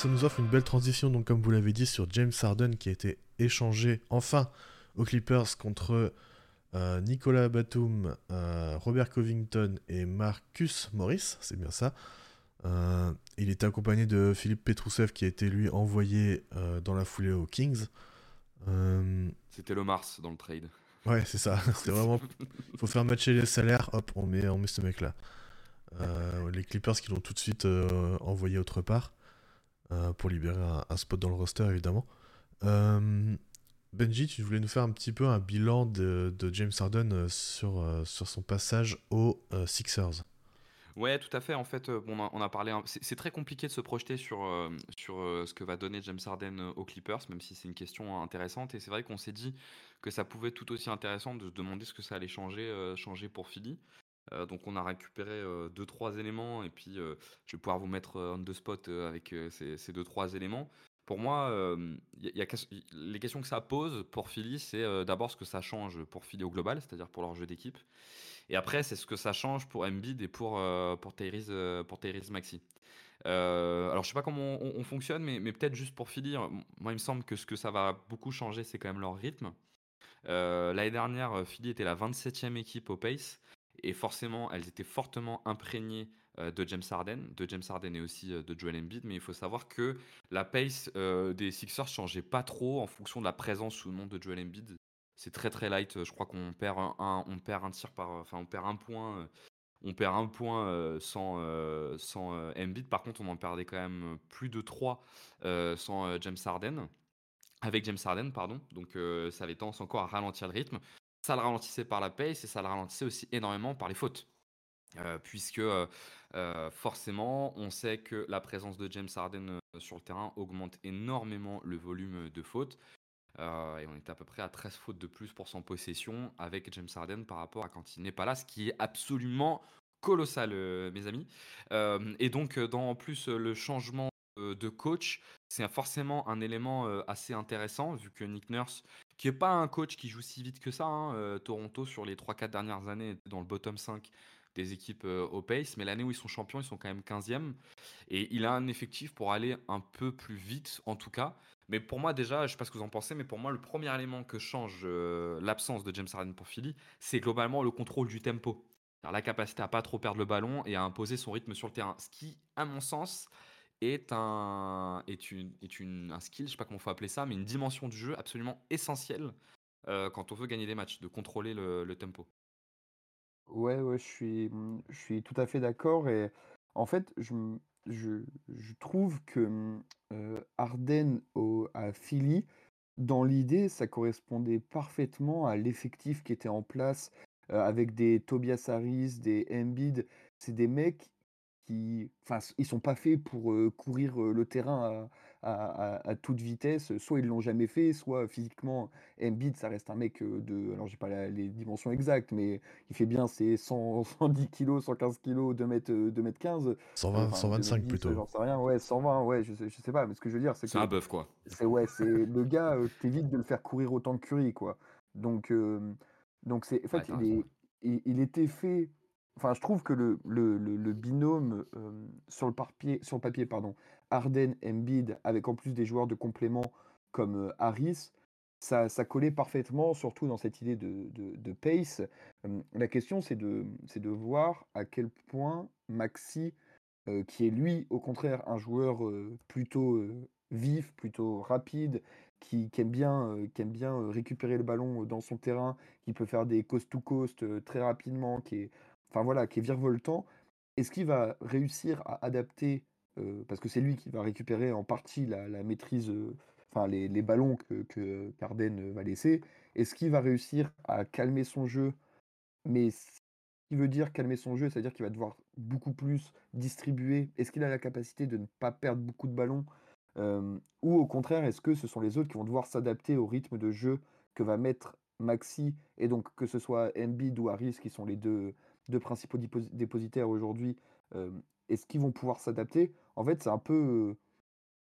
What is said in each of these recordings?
ça nous offre une belle transition, donc comme vous l'avez dit, sur James Harden qui a été échangé enfin aux Clippers contre euh, Nicolas Batum, euh, Robert Covington et Marcus Morris, c'est bien ça. Euh, il était accompagné de Philippe Petrousev qui a été lui envoyé dans la foulée aux Kings. C'était le Mars dans le trade. Ouais, c'est ça. C'est vraiment. Il faut faire matcher les salaires, hop, on met, on met ce mec-là. les Clippers qui l'ont tout de suite envoyé autre part pour libérer un, spot dans le roster, évidemment. Benji, tu voulais nous faire un petit peu un bilan de, James Harden euh, sur, euh, sur son passage aux euh, Sixers. Ouais, tout à fait. En fait, bon, on a parlé. C'est très compliqué de se projeter sur, sur ce que va donner James Harden aux Clippers, même si c'est une question intéressante. Et c'est vrai qu'on s'est dit que ça pouvait être tout aussi intéressant de se demander ce que ça allait changer, changer pour Philly. Donc, on a récupéré deux, trois éléments. Et puis, je vais pouvoir vous mettre on the spot avec ces, ces deux, trois éléments. Pour moi, euh, les questions que ça pose pour Philly, c'est euh, d'abord ce que ça change pour Philly au global, c'est-à-dire pour leur jeu d'équipe. Et après, c'est ce que ça change pour Embiid et pour, euh, pour, Tyrese, alors, je sais pas comment on, fonctionne, mais, peut-être juste pour Philly, moi, il me semble que ce que ça va beaucoup changer, c'est quand même leur rythme. L'année dernière, Philly était la 27e équipe au pace. Et forcément, elles étaient fortement imprégnées euh, de James Harden, de James Harden et aussi euh, de Joel Embiid. Mais il faut savoir que la pace euh, des Sixers changeait pas trop en fonction de la présence ou non de Joel Embiid. C'est très très light. Je crois qu'on perd un, on un par, enfin on perd un point. On perd un point sans, sans Embiid. Par contre, on en perdait quand même plus de 3 sans James Harden. Avec James Harden, pardon. Donc ça avait tendance encore à ralentir le rythme ça le ralentissait par la pace et ça le ralentissait aussi énormément par les fautes. Euh, puisque euh, euh, forcément, on sait que la présence de James Harden sur le terrain augmente énormément le volume de fautes. et on était à peu près à 13 fautes de plus pour son possession avec James Harden par rapport à quand il n'est pas là, ce qui est absolument colossal, mes amis. et donc, dans en plus le changement de coach, c'est forcément un élément assez intéressant, vu que Nick Nurse qui est pas un coach qui joue si vite que ça. Hein, euh, Toronto, sur les 3-4 dernières années, dans le bottom 5 des équipes euh, au pace, mais l'année où ils sont champions, ils sont quand même 15e. Et il a un effectif pour aller un peu plus vite, en tout cas. Mais pour moi, déjà, je ne sais pas ce que vous en pensez, mais pour moi, le premier élément que change euh, l'absence de James Harden pour Philly, c'est globalement le contrôle du tempo. La capacité à pas trop perdre le ballon et à imposer son rythme sur le terrain. Ce qui, à mon sens, est un, est une, est une, un skill, je sais pas comment faut appeler ça, mais une dimension du jeu absolument essentielle euh, quand on veut gagner des matchs, de contrôler le, le tempo. Ouais, ouais, je suis, je suis tout à fait d'accord. Et en fait, je, je, je trouve que euh, Arden au, à Philly, dans l'idée, ça correspondait parfaitement à l'effectif qui était en place euh, avec des Tobias Harris, des Embiid. C'est des mecs qui, enfin, ils sont pas faits pour courir le terrain à, toute vitesse. Soit ils l'ont jamais fait, soit physiquement, Embiid, ça reste un mec de, alors j'ai pas les dimensions exactes, mais il fait bien ses 110 kg, 115 kg, 2 mètres, 2 mètres 15. 120, 125 plutôt. J'en sais rien, ouais, 120, ouais, je sais, je sais pas, mais ce que je veux dire, c'est que. C'est un bœuf, quoi. C'est, ouais, c'est le gars, t'évites de le faire courir autant que Curry, quoi. Donc, donc c'est, en fait, il, il était fait Enfin, je trouve que le, binôme euh, sur, le papier, sur le papier, pardon, Arden, Embiid, avec en plus des joueurs de complément comme euh, Harris, ça, collait parfaitement, surtout dans cette idée de, pace. Euh, la question, c'est de, voir à quel point Maxi, qui est lui, au contraire, un joueur plutôt vif, plutôt rapide, qui, qui aime bien, qui aime bien récupérer le ballon dans son terrain, qui peut faire des coast-to-coast très rapidement, qui est enfin voilà, qui est virevoltant, est-ce qu'il va réussir à adapter, euh, parce que c'est lui qui va récupérer en partie la, maîtrise, euh, enfin les, ballons que, Carden va laisser, est-ce qu'il va réussir à calmer son jeu? Mais ce qui veut dire calmer son jeu, c'est-à-dire qu'il va devoir beaucoup plus distribuer. Est-ce qu'il a la capacité de ne pas perdre beaucoup de ballons? Euh, Ou au contraire, est-ce que ce sont les autres qui vont devoir s'adapter au rythme de jeu que va mettre Maxi, et donc que ce soit Embiid ou Harris qui sont les deux, deux principaux dépositaires aujourd'hui, euh, est-ce qu'ils vont pouvoir s'adapter? En fait, c'est un peu. Euh,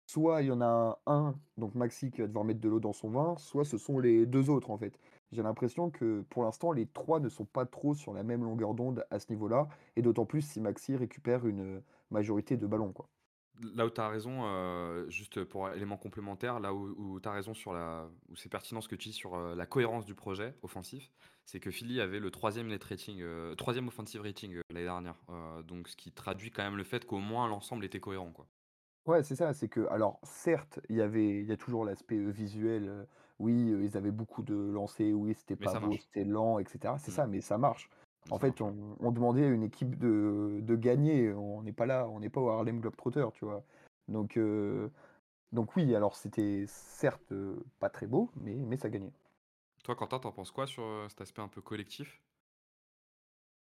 soit il y en a un, donc Maxi, qui va devoir mettre de l'eau dans son vin, soit ce sont les deux autres, en fait. J'ai l'impression que pour l'instant, les trois ne sont pas trop sur la même longueur d'onde à ce niveau-là, et d'autant plus si Maxi récupère une majorité de ballons. Quoi. Là où tu as raison, euh, juste pour élément complémentaire, là où, tu as raison sur la. où c'est pertinent ce que tu dis sur euh, la cohérence du projet offensif, c'est que Philly avait le troisième net rating, euh, troisième offensive rating l'année dernière. donc ce qui traduit quand même le fait qu'au moins l'ensemble était cohérent. Quoi. Ouais, c'est ça, c'est que, alors certes, il y avait, il y a toujours l'aspect visuel, oui, ils avaient beaucoup de lancers, oui, c'était pas beau, c'était lent, etc. C'est mmh. ça, mais ça marche. En fait, on, demandait à une équipe de, gagner. On n'est pas là, on n'est pas au Harlem Globetrotter, tu vois. Donc, euh, donc oui, alors c'était certes euh, pas très beau, mais, mais ça gagnait. Toi, Quentin, t'en penses quoi sur euh, cet aspect un peu collectif?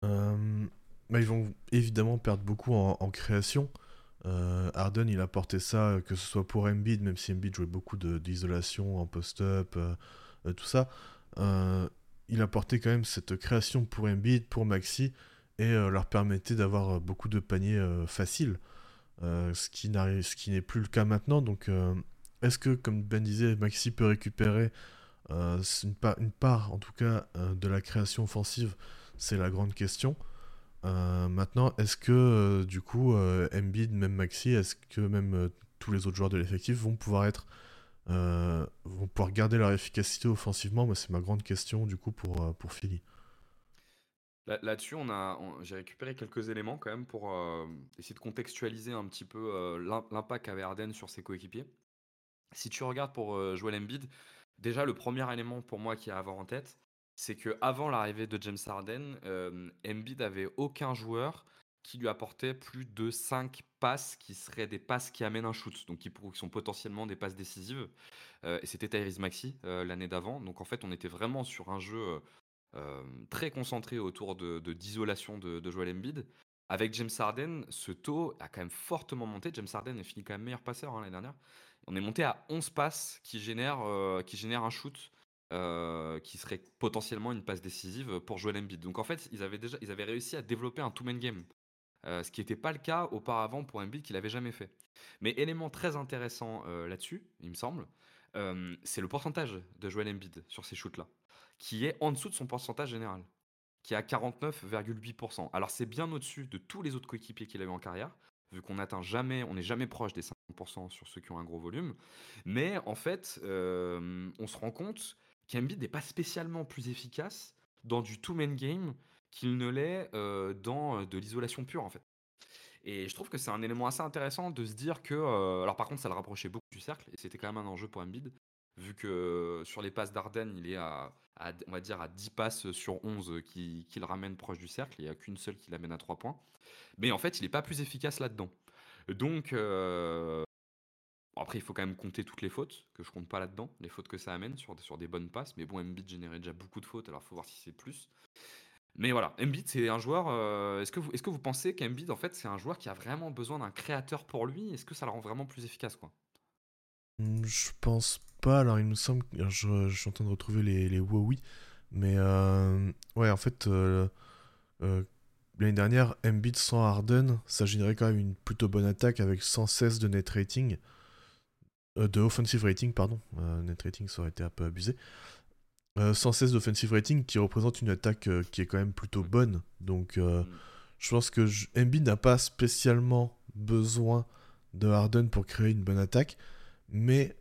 Bah, Ils vont évidemment perdre beaucoup en, création. Harden, il a porté ça, que ce soit pour Embiid, même si Embiid jouait beaucoup d'isolation en post-up, tout ça il apportait quand même cette création pour Embiid, pour Maxi, et euh, leur permettait d'avoir euh, beaucoup de paniers euh, faciles, ce qui n'est plus le cas maintenant. Donc, est-ce que, comme Ben disait, Maxi peut récupérer une, une, part, en tout cas, de la création offensive? C'est la grande question. maintenant, est-ce que, du coup, Embiid, même Maxi, est-ce que même tous les autres joueurs de l'effectif vont pouvoir être euh, vont pouvoir garder leur efficacité offensivement Moi, c'est ma grande question du coup pour, euh, pour Philly. Là-dessus, on j'ai récupéré quelques éléments quand même pour euh, essayer de contextualiser un petit peu l'impact qu'avait Arden sur ses coéquipiers. Si tu regardes pour Joel Embiid, déjà le premier élément pour moi qui est à avoir en tête, c'est que avant l'arrivée de James Harden, Embiid avait aucun joueur qui lui apportait plus de 5 passes qui seraient des passes qui amènent un shoot, donc qui, sont potentiellement des passes décisives. Euh, et c'était Tyrese Maxi euh, l'année d'avant. Donc en fait, on était vraiment sur un jeu euh, très concentré autour de, d'isolation de, Joel Embiid. Avec James Harden, ce taux a quand même fortement monté. James Harden est fini quand même meilleur passeur hein, l'année dernière. On est monté à 11 passes qui génèrent, qui génèrent un shoot qui serait potentiellement une passe décisive pour Joel Embiid. Donc en fait, ils avaient déjà ils avaient réussi à développer un two-man game. Euh, ce qui n'était pas le cas auparavant pour Embiid qu'il n'avait jamais fait. Mais élément très intéressant euh, là-dessus, il me semble, euh, c'est le pourcentage de Joel Embiid sur ces shoots-là, qui est en dessous de son pourcentage général, qui est à 49,8%. Alors c'est bien au-dessus de tous les autres coéquipiers qu'il a eu en carrière, vu qu'on n'atteint jamais, on n'est jamais proche des 50% sur ceux qui ont un gros volume. Mais en fait, on se rend compte qu'Embiid n'est pas spécialement plus efficace dans du two-man game qu'il ne l'est dans de l'isolation pure en fait. Et je trouve que c'est un élément assez intéressant de se dire que. Alors, par contre, ça le rapprochait beaucoup du cercle, et c'était quand même un enjeu pour Embiid, vu que sur les passes d'Arden, il est à, on va dire, à 10 passes sur 11 qui, qui le ramène proche du cercle, il n'y a qu'une seule qui l'amène à 3 points. Mais en fait, il n'est pas plus efficace là-dedans. Donc. après, il faut quand même compter toutes les fautes, que je compte pas là-dedans, les fautes que ça amène sur, sur des bonnes passes. Mais bon, Embiid générait déjà beaucoup de fautes, alors il faut voir si c'est plus. Mais voilà, Embiid, c'est un joueur. Euh, est-ce que vous, est-ce que vous pensez qu'Embiid, en fait, c'est un joueur qui a vraiment besoin d'un créateur pour lui? Est-ce que ça le rend vraiment plus efficace, quoi? Hmm, Je pense pas. Alors, il me semble. Je, je suis en train de retrouver les, les oui mais euh, ouais, en fait, euh, l'année dernière, Embiid sans Harden, ça générait quand même une plutôt bonne attaque avec 116 de net rating, de offensive rating, pardon. net rating, ça aurait été un peu abusé. 116 euh, d'offensive rating qui représente une attaque euh, qui est quand même plutôt bonne. Donc euh, mm. je pense que Embiid n'a pas spécialement besoin de Harden pour créer une bonne attaque. Mais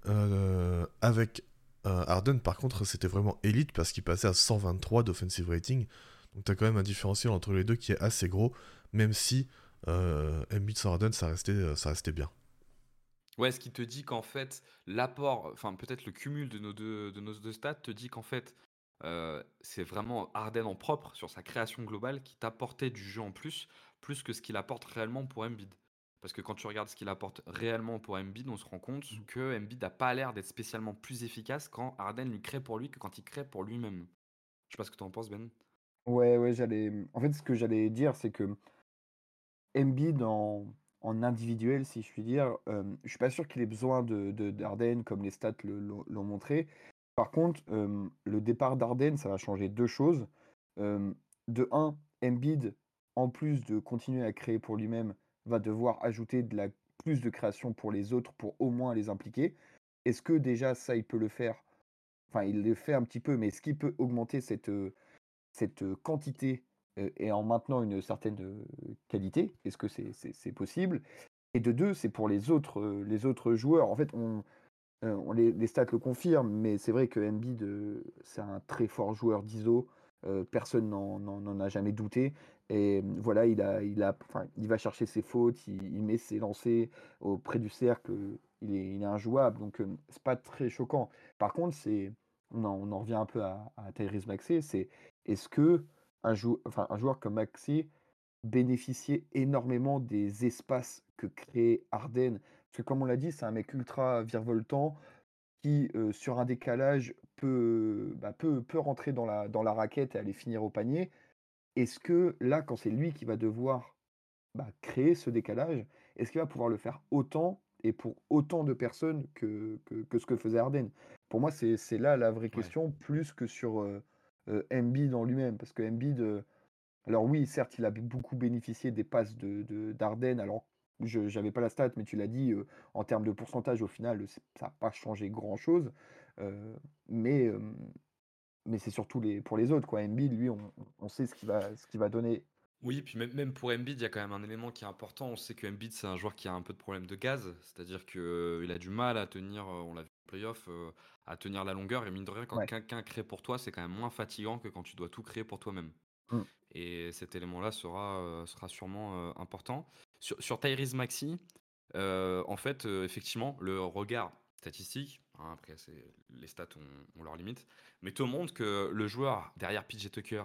avec Harden, par contre, c'était vraiment élite parce qu'il passait à 123 d'offensive rating. Donc tu as quand même un différentiel entre les deux qui est assez gros, même si Embiid sans Harden, ça restait, ça restait bien. Ouais, ce qui te dit qu'en fait, l'apport, enfin peut-être le cumul de nos deux, de nos deux stats te dit qu'en fait, euh, c'est vraiment Arden en propre sur sa création globale qui t'apportait du jeu en plus, plus que ce qu'il apporte réellement pour Embiid. Parce que quand tu regardes ce qu'il apporte réellement pour Embiid, on se rend compte mmh. que Embiid n'a pas l'air d'être spécialement plus efficace quand Arden lui crée pour lui que quand il crée pour lui-même. Je sais pas ce que tu en penses, Ben. Ouais, ouais, j'allais. En fait, ce que j'allais dire, c'est que Embiid en en individuel, si je puis dire. je je suis pas sûr qu'il ait besoin de, d'Arden comme les stats l'ont montré. Par contre, le départ d'Arden, ça va changer deux choses. de un, Embiid, en plus de continuer à créer pour lui-même, va devoir ajouter de la, plus de création pour les autres pour au moins les impliquer. Est-ce que déjà ça, il peut le faire? Enfin, il le fait un petit peu, mais est-ce qu'il peut augmenter cette, cette quantité et en maintenant une certaine qualité. Est-ce que c'est possible? Et de deux, c'est pour les autres, les autres joueurs. En fait, on, on les, stats le confirment, mais c'est vrai que Embiid, c'est un très fort joueur d'ISO. personne n'en a jamais douté. Et voilà, il, a, il, a, il va chercher ses fautes, il, met ses lancers auprès du cercle, il est, il est injouable, donc c'est pas très choquant. Par contre, c'est, on, en, revient un peu à, à Tyrese Maxey, c'est est-ce que un, enfin, un joueur comme Maxey bénéficiait énormément des espaces que crée Arden. Parce que comme on l'a dit, c'est un mec ultra virevoltant qui, sur un décalage, peut, bah, peut, peut rentrer dans la, dans la raquette et aller finir au panier. Est-ce que là, quand c'est lui qui va devoir bah, créer ce décalage, est-ce qu'il va pouvoir le faire autant et pour autant de personnes que, que, ce que faisait Arden? Pour moi, c'est là la vraie question, plus que sur euh, euh, Embiid en lui-même. Parce que Embiid, euh, alors oui, certes, il a beaucoup bénéficié des passes de, d'Arden alors je n'avais pas la stat, mais tu l'as dit, en termes de pourcentage, au final, ça n'a pas changé grand-chose. mais mais c'est surtout les, pour les autres. Quoi. Embiid, lui, on, sait ce qu'il va, va donner. Oui, puis même, même pour Embiid, il y a quand même un élément qui est important. On sait que Embiid, c'est un joueur qui a un peu de problème de gaz, c'est-à-dire qu'il euh, a du mal à tenir, euh, on l'a vu playoff, euh, à tenir la longueur. Et mine de rien, quand quelqu'un crée pour toi, c'est quand même moins fatigant que quand tu dois tout créer pour toi-même. Mm. Et cet élément-là sera, sera sûrement important. Sur, sur Tyrese Maxi, en fait, effectivement, le regard statistique, hein, après les stats ont, leur limite, mais tout le monde que le joueur derrière PJ Tucker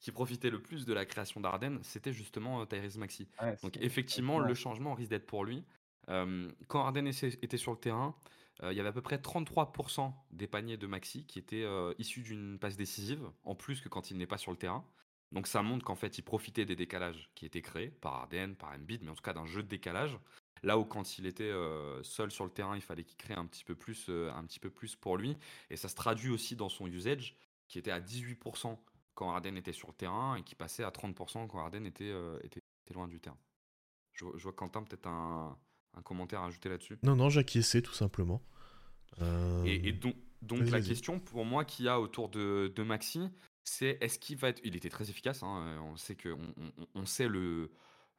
qui profitait le plus de la création d'Arden, c'était justement euh, Tyrese Maxi. Donc effectivement, le changement risque d'être pour lui. Euh, quand Arden était sur le terrain, euh, il y avait à peu près 33% des paniers de Maxi qui étaient issus d'une passe décisive, en plus que quand il n'est pas sur le terrain. Donc ça montre qu'en fait, il profitait des décalages qui étaient créés par Arden, par Embiid, mais en tout cas d'un jeu de décalage. Là où quand il était seul sur le terrain, il fallait qu'il crée un petit peu plus, un petit peu plus pour lui. Et ça se traduit aussi dans son usage, qui était à 18% quand Arden était sur le terrain et qui passait à 30% quand Arden était, était, loin du terrain. Je, vois Quentin peut-être un, commentaire à ajouter là-dessus? Non, non, j'acquiesçais tout simplement. Et, donc, donc la question pour moi qu'il y a autour de, de Maxi, c'est est-ce qu'il va être. Il était très efficace, hein, on sait que on sait le,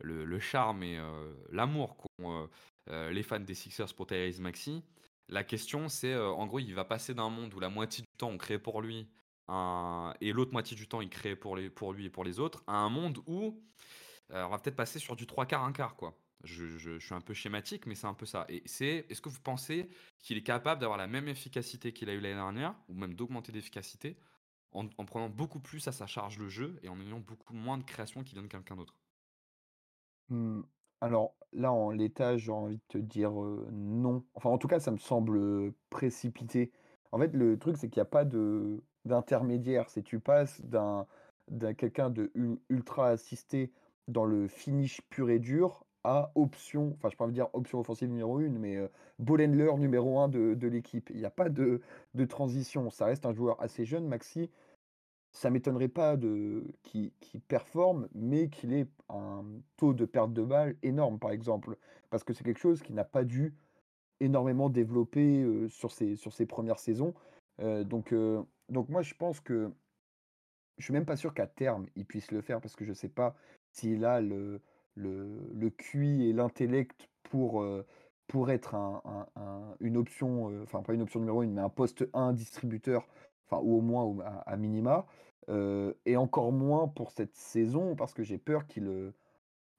le, charme et euh, l'amour qu'ont euh, euh, les fans des Sixers pour Tyrese Maxi. La question, c'est en gros, il va passer d'un monde où la moitié du temps on crée pour lui et l'autre moitié du temps il crée pour, les, pour lui et pour les autres, à un monde où on va peut-être passer sur du 3 quarts, 1 quart, quoi. Je, suis un peu schématique, mais c'est un peu ça. Et c'est, est-ce que vous pensez qu'il est capable d'avoir la même efficacité qu'il a eu l'année dernière, ou même d'augmenter d'efficacité, en, en, prenant beaucoup plus à sa charge le jeu et en ayant beaucoup moins de création qui vient de quelqu'un d'autre? Mmh, alors là, en l'état, j'ai envie de te dire, non. Enfin, en tout cas, ça me semble, précipité. En fait, le truc, c'est qu'il y a pas de d'intermédiaire. C'est tu passes d'un d'un quelqu'un de ultra assisté dans le finish pur et dur option, enfin, je peux pas dire option offensive numéro 1, mais, ball numéro 1 de de l'équipe. Il y a pas de de transition. Ça reste un joueur assez jeune, Maxi ça m'étonnerait pas de qu'il performe, mais qu'il ait un taux de perte de balles énorme, par exemple. Parce que c'est quelque chose qui n'a pas dû énormément développer sur, ses, sur ses premières saisons. donc, donc moi, je pense que je suis même pas sûr qu'à terme, il puisse le faire, parce que je sais pas s'il a le, le, le QI et l'intellect pour, pour être un, une option, enfin pas une option numéro une, mais un poste 1 distributeur enfin, ou au moins à, minima, et encore moins pour cette saison, parce que j'ai peur qu'il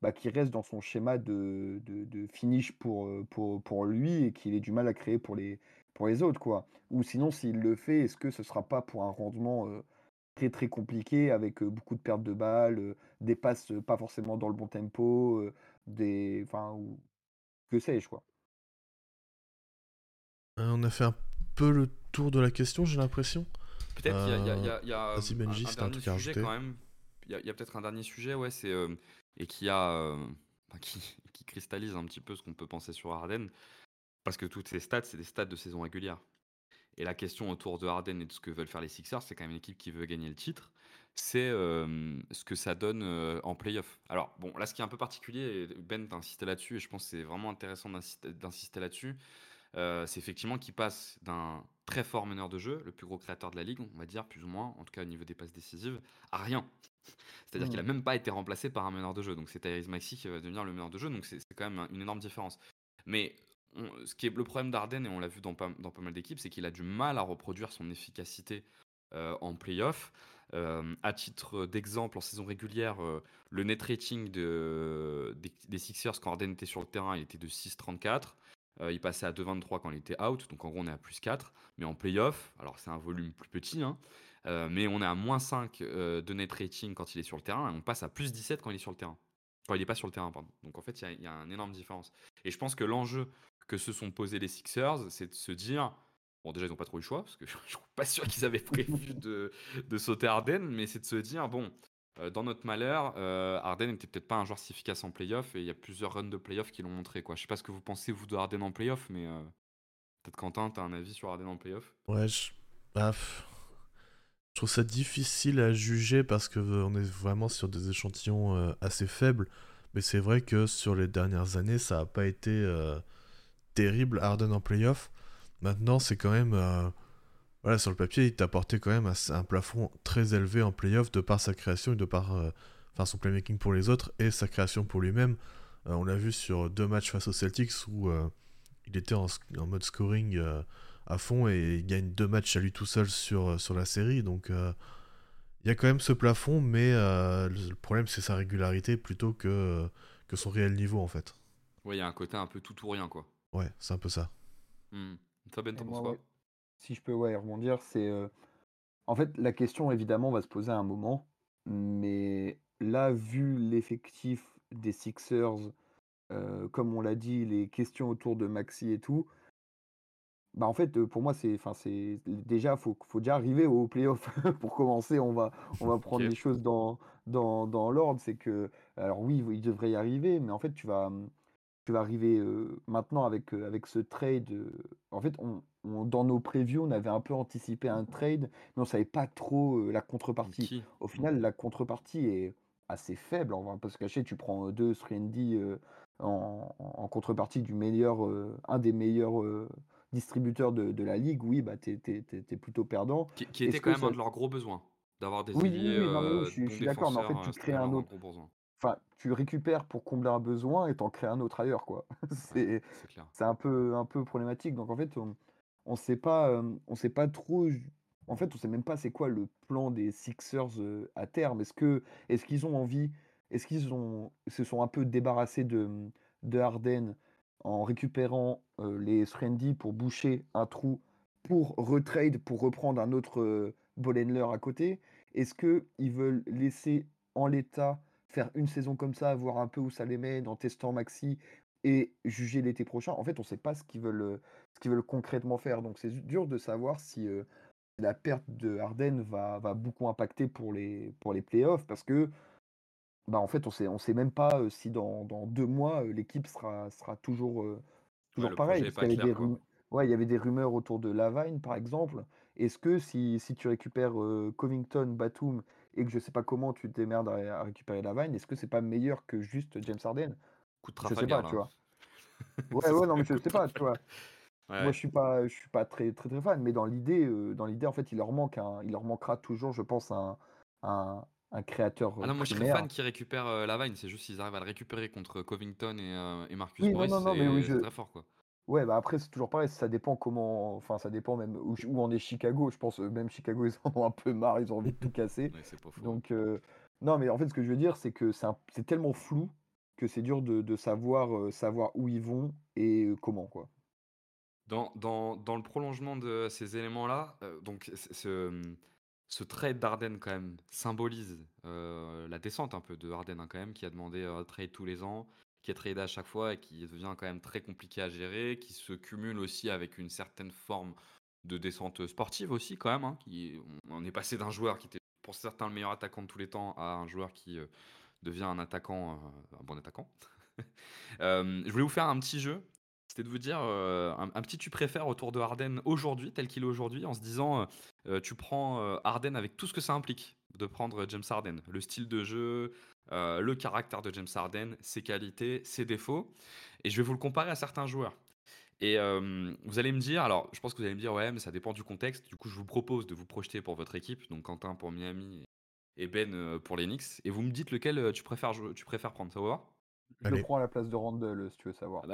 bah, reste dans son schéma de, de, finish pour, pour, pour lui et qu'il ait du mal à créer pour les, pour les autres. Quoi. Ou sinon, s'il le fait, est-ce que ce sera pas pour un rendement très très compliqué avec beaucoup de pertes de balles, des passes pas forcément dans le bon tempo, des, enfin, ou, que sais-je quoi. On a fait un peu le tour de la question, j'ai l'impression. Peut-être qu'il y a, y a, y a un, dernier sujet quand même. Il y a, peut-être un dernier sujet, ouais, c'est euh, et qui a euh, qui, qui, cristallise un petit peu ce qu'on peut penser sur Harden, parce que toutes ces stats, c'est des stats de saison régulière. Et la question autour de Harden et de ce que veulent faire les Sixers, c'est quand même une équipe qui veut gagner le titre. C'est euh, ce que ça donne en playoff. Alors, bon, là, ce qui est un peu particulier, Ben, t'a insisté là-dessus, et je pense que c'est vraiment intéressant d'insister là-dessus, c'est effectivement qu'il passe d'un très fort meneur de jeu, le plus gros créateur de la ligue, on va dire, plus ou moins, en tout cas au niveau des passes décisives, à rien. C'est-à-dire qu'il a mmh. même pas été remplacé par un meneur de jeu. Donc c'est Tyrese Maxi qui va devenir le meneur de jeu. Donc c'est quand même une énorme différence. Mais ce qui est le problème d'Arden, et on l'a vu dans pas, dans pas mal d'équipes, c'est qu'il a du mal à reproduire son efficacité euh, en playoff. Euh, à titre d'exemple, en saison régulière, euh, le net rating de, des, Sixers quand Arden était sur le terrain, il était de 6,34. il passait à 2,23 quand il était out, donc en gros on est à plus 4. Mais en playoff, alors c'est un volume plus petit, hein, euh, mais on est à moins 5 euh, de net rating quand il est sur le terrain et on passe à plus 17 quand il est sur le terrain. Quand il n'est pas sur le terrain, pardon. Donc en fait, il y, a une énorme différence. Et je pense que l'enjeu que se sont posés les Sixers, c'est de se dire. Bon, déjà, ils n'ont pas trop eu le choix, parce que je ne suis pas sûr qu'ils avaient prévu de, de sauter Arden, mais c'est de se dire bon, euh, dans notre malheur, Arden n'était peut-être pas un joueur si efficace en playoff, et il y a plusieurs runs de playoff qui l'ont montré. Quoi. Je sais pas ce que vous pensez, vous, de Arden en playoff, mais peut-être Quentin, tu as un avis sur Arden en playoff? Ouais, je... Bah, je trouve ça difficile à juger parce que euh, on est vraiment sur des échantillons euh, assez faibles. Mais c'est vrai que sur les dernières années, ça n'a pas été euh, terrible Harden en playoff. Maintenant, c'est quand même. voilà, sur le papier, il t'a apporté quand même un, plafond très élevé en playoff de par sa création et de par enfin, son playmaking pour les autres et sa création pour lui-même. on l'a vu sur deux matchs face aux Celtics où il était en, mode scoring à fond et il gagne deux matchs à lui tout seul sur, euh, sur la série. Donc euh, il y a quand même ce plafond, mais euh, le problème c'est sa régularité plutôt que, que son réel niveau en fait. Ouais, il y a un côté un peu tout ou rien quoi. Ouais, c'est un peu ça. Mmh. Ben, quoi Si je peux ouais, rebondir, c'est. En fait, la question évidemment va se poser à un moment, mais là, vu l'effectif des Sixers, comme on l'a dit, les questions autour de Maxi et tout, bah, en fait, pour moi, c'est enfin, c'est déjà, faut faut déjà arriver aux playoffs. Pour commencer, on va on va prendre les choses dans dans dans l'ordre. C'est que alors oui, il devrait y arriver, mais en fait, tu vas, tu vas arriver, maintenant avec, avec ce trade, en fait, on dans nos previews, on avait un peu anticipé un trade, mais on savait pas trop, la contrepartie. Au final, la contrepartie est assez faible, on va pas se cacher. Tu prends, 2 3 en en contrepartie du meilleur, un des meilleurs, distributeur de, la ligue, oui, bah, tu es, plutôt perdant. Qui, était quand même un de leurs gros besoins, d'avoir des oui, oui, euh, je, suis d'accord, mais en fait, tu crées un autre. Enfin, tu récupères pour combler un besoin et t'en crées un autre ailleurs, quoi. c'est un peu, un peu problématique. Donc, en fait, on ne sait, pas, euh, on sait pas trop. En fait, on sait même pas c'est quoi le plan des Sixers à terme. Est-ce que est-ce qu'ils ont envie Est-ce qu'ils ont se sont un peu débarrassés de, de Harden en récupérant les Srendy pour boucher un trou pour retrade, pour reprendre un autre euh, à côté? Est-ce qu'ils veulent laisser en l'état faire une saison comme ça, voir un peu où ça les mène en testant Maxi et juger l'été prochain En fait, on ne sait pas ce qu'ils veulent, ce qu'ils veulent concrètement faire. Donc c'est dur de savoir si la perte de Harden va, va beaucoup impacter pour les, pour les playoffs parce que bah, en fait, on sait on sait même pas, si dans dans 2 mois, l'équipe sera sera toujours, toujours pareille. il y avait des ouais, il y avait des rumeurs autour de Lavine, par exemple. Est-ce que si si tu récupères, Covington, Batum et que je sais pas comment tu te démerdes à récupérer Lavine, est-ce que c'est pas meilleur que juste James Harden? Coup de Je sais pas, tu vois? Ouais, ouais, non, mais je sais pas, tu vois? Moi, je suis pas je suis pas très très, très fan, mais dans l'idée, dans l'idée, en fait, il leur manque un il leur manquera toujours, je pense, un un un créateur. Ah non, moi je serais fan qui récupère euh, la Vine, c'est juste s'ils arrivent à le récupérer contre Covington et, euh, et Marcus Morris, c'est très fort quoi. Ouais, bah après c'est toujours pareil, ça dépend comment, enfin ça dépend même où, où en est Chicago. Je pense euh, même Chicago ils en ont un peu marre, ils ont envie de tout casser. Donc non, mais en fait ce que je veux dire c'est que c'est tellement flou que c'est dur de, de savoir savoir où ils vont et comment quoi. Dans, dans, dans, le prolongement de ces éléments-là, donc ce, ce trade d'Arden quand même symbolise euh, la descente un peu de Arden hein, quand même, qui a demandé un euh, trade tous les ans, qui est tradé à chaque fois et qui devient quand même très compliqué à gérer, qui se cumule aussi avec une certaine forme de descente sportive aussi quand même. Hein, on est passé d'un joueur qui était pour certains le meilleur attaquant de tous les temps à un joueur qui euh, devient un attaquant, un bon attaquant. je voulais vous faire un petit jeu c'était de vous dire euh, un, petit tu préfères autour de Harden aujourd'hui, tel qu'il est aujourd'hui, en se disant euh, euh, tu prends Harden avec tout ce que ça implique de prendre James Harden, le style de jeu, le caractère de James Harden, ses qualités, ses défauts, et je vais vous le comparer à certains joueurs. Et vous allez me dire, alors je pense que vous allez me dire, ouais, mais ça dépend du contexte. Du coup, je vous propose de vous projeter pour votre équipe, donc Quentin pour Miami et Ben pour les Knicks. Et vous me dites lequel tu préfères, tu préfères prendre, ça va? Je le prends à la place de Randall, si tu veux savoir.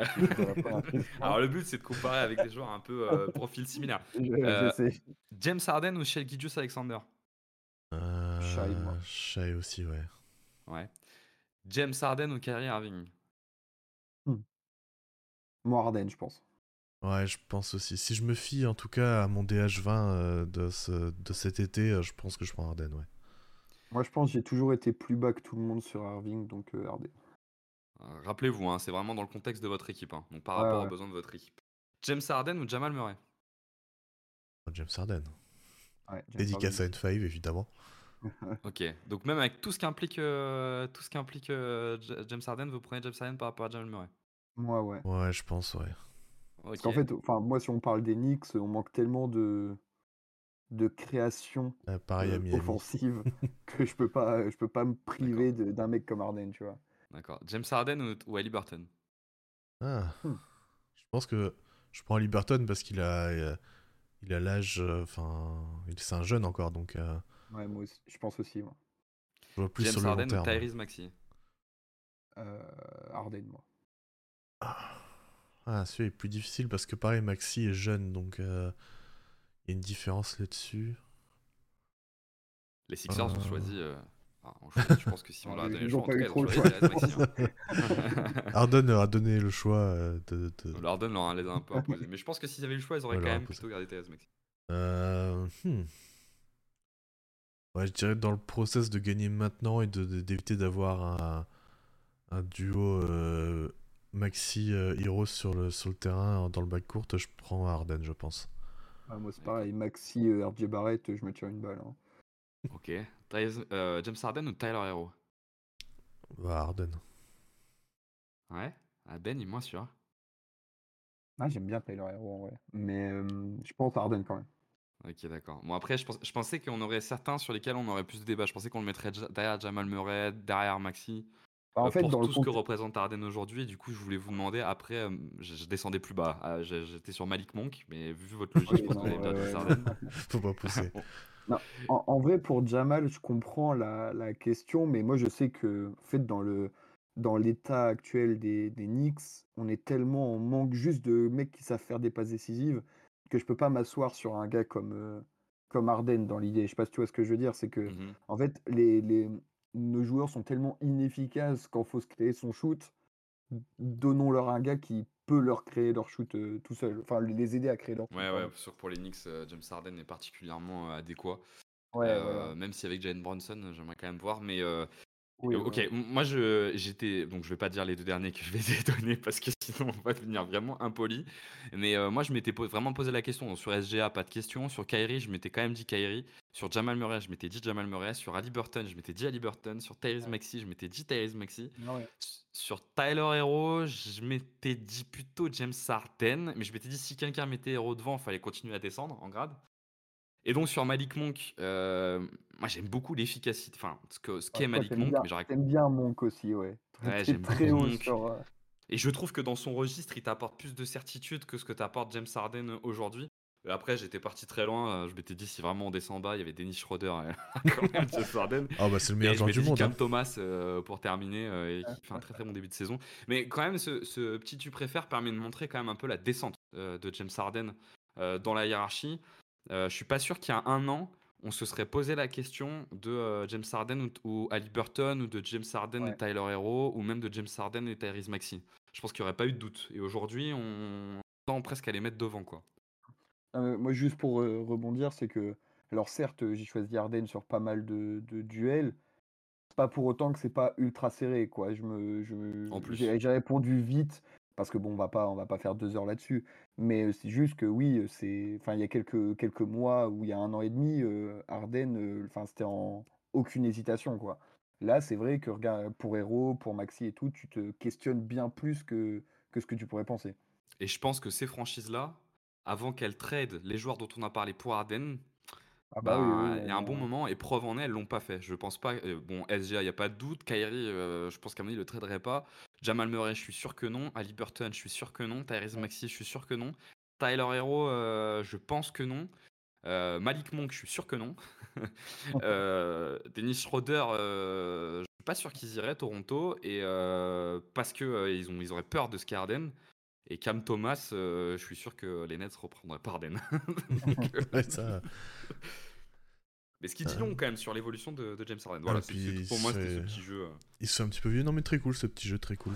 alors le but, c'est de comparer avec des joueurs un peu profil similaire. James Harden ou Shea Gilgeous Alexander euh, Shai, aussi, ouais. Ouais. James Harden ou Kyrie Irving? Hmm. Moi, Harden, je pense. Ouais, je pense aussi. Si je me fie en tout cas à mon DH20 euh, de, ce, de cet été, euh, je pense que je prends Harden, ouais. Moi, je pense que j'ai toujours été plus bas que tout le monde sur Irving, donc euh, Harden. Rappelez-vous, hein, c'est vraiment dans le contexte de votre équipe, hein, donc par rapport aux besoins de votre équipe. James Harden ou Jamal Murray? James Harden. Ouais, Dédicace à N5, évidemment. ok, donc même avec tout ce qu'implique tout ce qu'implique James Harden, vous prenez James Harden par rapport à Jamal Murray? Moi, ouais. Ouais, je pense, ouais. Parce qu'en fait, enfin, moi, si on parle des Knicks, on manque tellement de, de création ah, euh, offensive que je peux pas, je peux pas me priver d'un mec comme Harden, tu vois. D'accord. James Harden ou, ou Ali Burton? Ah. Hmm. Je pense que je prends Ali Burton parce qu'il a, il a l'âge, euh, enfin, c'est un jeune encore, donc. Euh, ouais, moi aussi, je pense aussi, moi. Je vois plus James sur le Harden ou Tyrese Maxi Harden, moi. Ah. Ah, celui-là est plus difficile parce que pareil, Maxi est jeune, donc euh, il y a une différence là-dessus. Les Sixers ont euh. choisi. Euh, je pense que si on leur a donné le choix, ont Arden leur a donné le choix de. de... Arden leur a un peu imposés. Mais je pense que s'ils avaient eu le choix, ils auraient quand même plutôt gardé Thérèse Maxi. Euh. Hmm. Ouais, je dirais dans le process de gagner maintenant et d'éviter d'avoir un, un duo Maxi euh, Heroes sur le, sur le terrain, dans le bac courte, je prends Arden, je pense. Ah, moi, c'est pareil. Maxi euh, RJ Barrett, je me tire une balle. Hein. Ok. Euh, James Harden ou Tyler Hero? Bah, Harden. Ouais. Ah, ben, il est moins sûr. Ah, j'aime bien Tyler Hero en vrai. Mais je pense Harden quand même. Ok, d'accord. Bon, après, je, je pensais qu'on aurait certains sur lesquels on aurait plus de débats. Je pensais qu'on le mettrait derrière Jamal Murray, derrière Maxi. Bah, en euh, fait, pour dans tout ce que représente Arden aujourd'hui, du coup, je voulais vous demander. Après, euh, je, descendais plus bas. Ah, j'étais sur Malik Monk, mais vu votre logique, je pense que vous allez Arden. Faut pas pousser. en, vrai, pour Jamal, je comprends la, la, question, mais moi, je sais que, en fait, dans le dans l'état actuel des, des Knicks, on est tellement en manque juste de mecs qui savent faire des passes décisives que je peux pas m'asseoir sur un gars comme euh, comme Arden dans l'idée. Je sais pas si tu vois ce que je veux dire, c'est que mmh en fait les, les, nos joueurs sont tellement inefficaces quand faut se créer son shoot. Donnons-leur un gars qui peut leur créer leur shoot euh, tout seul, enfin les aider à créer leur shoot. Ouais, ouais, sûr pour les Knicks, euh, James Harden est particulièrement euh, adéquat. Ouais, Même si avec Jalen Bronson, j'aimerais quand même voir, mais ok, moi je j'étais donc je vais pas dire les deux derniers que je vais donner parce que sinon on va devenir vraiment impoli. Mais euh, moi je m'étais vraiment posé la question. Sur SGA pas de question, sur Kyrie je m'étais quand même dit Kyrie, sur Jamal Murray je m'étais dit Jamal Murray, sur Ali Burton je m'étais dit Ali Burton, sur Tyrese Maxi je m'étais dit Tyrese Maxi, ah sur Tyler Hero je m'étais dit plutôt James Harden, mais je m'étais dit si quelqu'un mettait Hero devant il fallait continuer à descendre en grade. Et donc sur Malik Monk, euh, moi j'aime beaucoup l'efficacité, enfin ce qu'est ce Malik Monk. Bien, mais bien Monk aussi, ouais. ouais j'aime très haut Monk. Euh, Et je trouve que dans son registre, il t'apporte plus de certitude que ce que t'apporte James Harden aujourd'hui. après, j'étais parti très loin. Je m'étais dit, si vraiment on descend bas, il y avait Dennis Schroeder quand même, James Harden. Ah, bah c'est le meilleur joueur du monde. Cam hein. Thomas euh, pour terminer, et qui fait un très très bon début de saison. Mais quand même, ce, ce, petit tu préfères permet de montrer quand même un peu la descente de James Harden dans la hiérarchie. Euh, je suis pas sûr qu'il y a un an, on se serait posé la question de euh, James Harden ou, Ali Burton ou de James Harden et Tyler Hero ou même de James Harden et Tyrese Maxi. Je pense qu'il n'y aurait pas eu de doute. Et aujourd'hui, on tend presque à les mettre devant. quoi. Euh, moi, juste pour rebondir, c'est que, alors certes, j'ai choisi Harden sur pas mal de, de duels. Pas pour autant que c'est pas ultra serré, quoi. Je me, je, en plus, j'ai répondu vite parce que bon, on va pas, on va pas faire deux heures là-dessus. Mais c'est juste que oui, c'est, enfin, il y a quelques quelques mois ou il y a un an et demi, Arden, enfin, c'était en aucune hésitation, quoi. Là, c'est vrai que pour Hero, pour Maxi et tout, tu te questionnes bien plus que que ce que tu pourrais penser. Et je pense que ces franchises-là, avant qu'elles trade les joueurs dont on a parlé pour Arden, ah bah bah, il y a un bon moment et preuve en est, elles l'ont pas fait. Je pense pas. bon, SGA, il y a pas de doute. Kyrie, je pense qu'à mon avis, il le traderait pas. Jamal Murray, je suis sûr que non. Ali Burton, je suis sûr que non. Tyrese Maxi, je suis sûr que non. Tyler Hero, euh, je pense que non. Euh, Malik Monk, je suis sûr que non. euh, Dennis Schroeder, euh, je suis pas sûr qu'ils iraient Toronto et parce que ils, ont, ils auraient peur de Scarden. Et Cam Thomas, je suis sûr que les Nets reprendraient Parden. ça... Mais ce qui dit long quand même sur l'évolution de, James Harden. Voilà, pour moi, c'était ce petit jeu. Il se fait un petit peu vieux, non mais très cool, ce petit jeu très cool.